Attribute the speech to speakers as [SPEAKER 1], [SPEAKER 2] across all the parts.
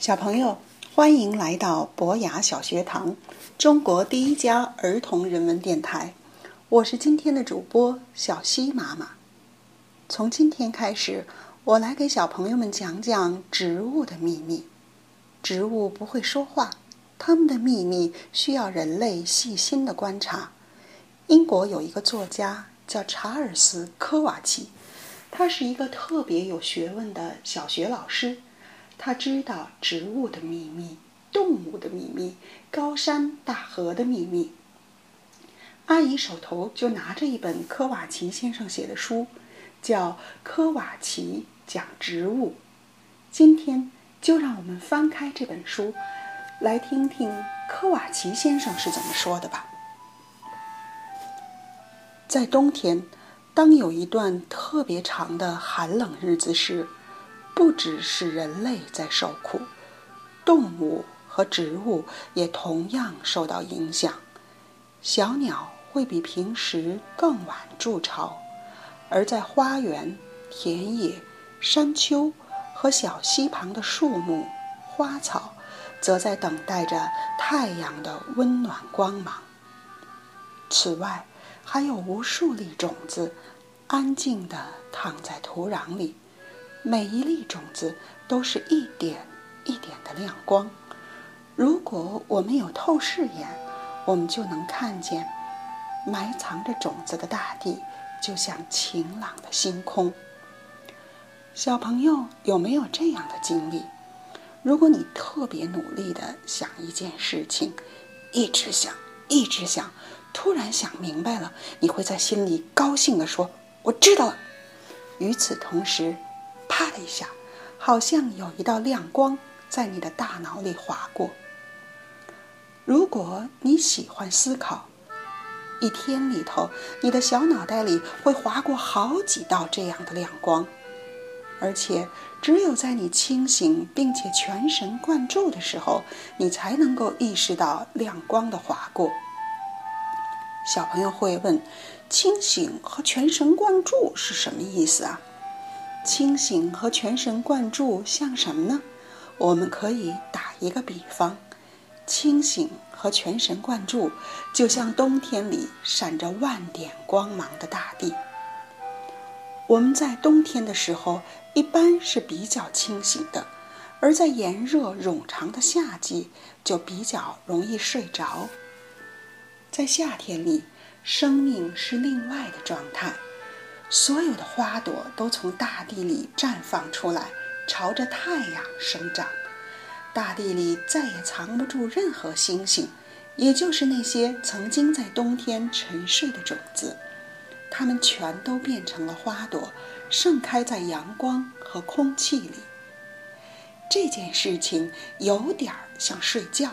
[SPEAKER 1] 小朋友，欢迎来到博雅小学堂，中国第一家儿童人文电台。我是今天的主播小溪妈妈。从今天开始，我来给小朋友们讲讲植物的秘密。植物不会说话，它们的秘密需要人类细心的观察。英国有一个作家叫查尔斯·科瓦奇，他是一个特别有学问的小学老师。他知道植物的秘密、动物的秘密、高山大河的秘密。阿姨手头就拿着一本科瓦奇先生写的书，叫《科瓦奇讲植物》。今天就让我们翻开这本书，来听听科瓦奇先生是怎么说的吧。在冬天，当有一段特别长的寒冷日子时，不只是人类在受苦，动物和植物也同样受到影响。小鸟会比平时更晚筑巢，而在花园、田野、山丘和小溪旁的树木、花草，则在等待着太阳的温暖光芒。此外，还有无数粒种子，安静地躺在土壤里。每一粒种子都是一点一点的亮光。如果我们有透视眼，我们就能看见埋藏着种子的大地，就像晴朗的星空。小朋友有没有这样的经历？如果你特别努力地想一件事情，一直想，一直想，突然想明白了，你会在心里高兴地说：“我知道了。”与此同时，啪的一下，好像有一道亮光在你的大脑里划过。如果你喜欢思考，一天里头，你的小脑袋里会划过好几道这样的亮光，而且只有在你清醒并且全神贯注的时候，你才能够意识到亮光的划过。小朋友会问：清醒和全神贯注是什么意思啊？清醒和全神贯注像什么呢？我们可以打一个比方：清醒和全神贯注就像冬天里闪着万点光芒的大地。我们在冬天的时候一般是比较清醒的，而在炎热冗长的夏季就比较容易睡着。在夏天里，生命是另外的状态。所有的花朵都从大地里绽放出来，朝着太阳生长。大地里再也藏不住任何星星，也就是那些曾经在冬天沉睡的种子，它们全都变成了花朵，盛开在阳光和空气里。这件事情有点像睡觉。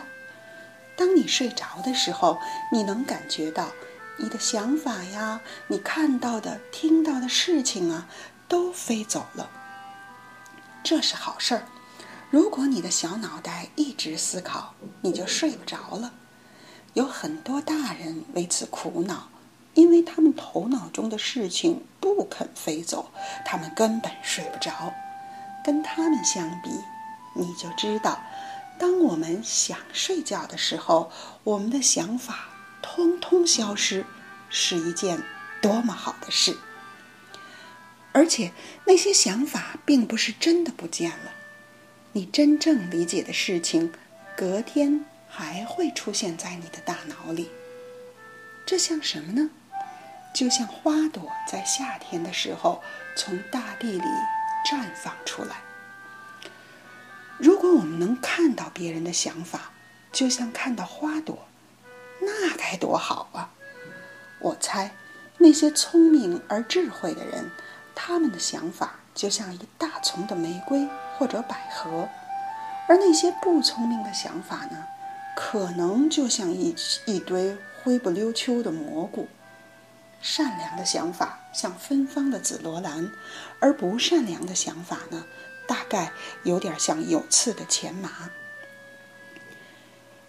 [SPEAKER 1] 当你睡着的时候，你能感觉到。你的想法呀，你看到的、听到的事情啊，都飞走了。这是好事儿。如果你的小脑袋一直思考，你就睡不着了。有很多大人为此苦恼，因为他们头脑中的事情不肯飞走，他们根本睡不着。跟他们相比，你就知道，当我们想睡觉的时候，我们的想法。通通消失，是一件多么好的事！而且那些想法并不是真的不见了，你真正理解的事情，隔天还会出现在你的大脑里。这像什么呢？就像花朵在夏天的时候从大地里绽放出来。如果我们能看到别人的想法，就像看到花朵。那该多好啊！我猜，那些聪明而智慧的人，他们的想法就像一大丛的玫瑰或者百合；而那些不聪明的想法呢，可能就像一一堆灰不溜秋的蘑菇。善良的想法像芬芳的紫罗兰，而不善良的想法呢，大概有点像有刺的钱麻。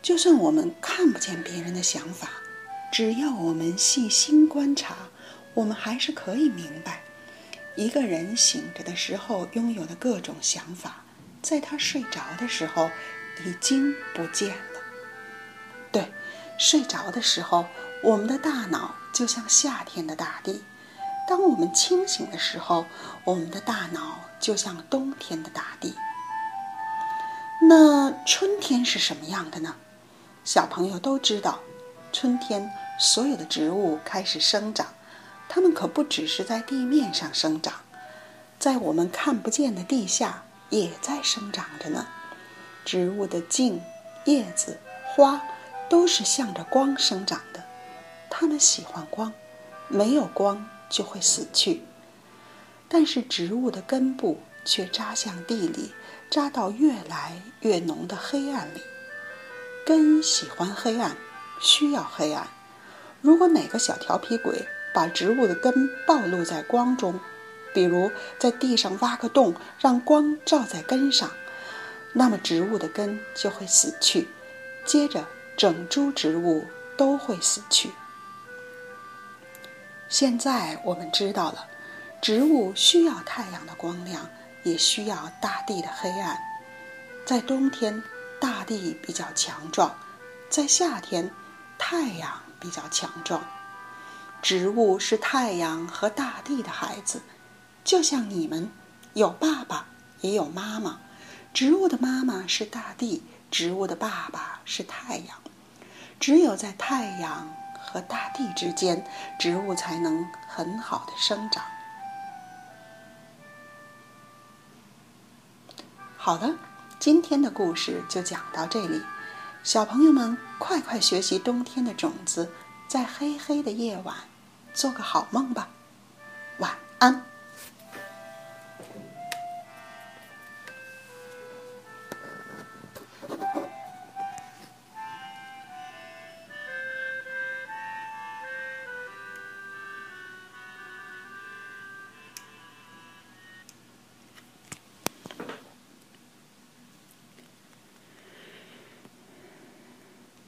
[SPEAKER 1] 就算我们看不见别人的想法，只要我们细心观察，我们还是可以明白，一个人醒着的时候拥有的各种想法，在他睡着的时候已经不见了。对，睡着的时候，我们的大脑就像夏天的大地；当我们清醒的时候，我们的大脑就像冬天的大地。那春天是什么样的呢？小朋友都知道，春天所有的植物开始生长，它们可不只是在地面上生长，在我们看不见的地下也在生长着呢。植物的茎、叶子、花都是向着光生长的，它们喜欢光，没有光就会死去。但是植物的根部却扎向地里，扎到越来越浓的黑暗里。根喜欢黑暗，需要黑暗。如果哪个小调皮鬼把植物的根暴露在光中，比如在地上挖个洞，让光照在根上，那么植物的根就会死去，接着整株植物都会死去。现在我们知道了，植物需要太阳的光亮，也需要大地的黑暗。在冬天。大地比较强壮，在夏天，太阳比较强壮。植物是太阳和大地的孩子，就像你们有爸爸也有妈妈。植物的妈妈是大地，植物的爸爸是太阳。只有在太阳和大地之间，植物才能很好的生长。好的。今天的故事就讲到这里，小朋友们快快学习冬天的种子，在黑黑的夜晚做个好梦吧，晚安。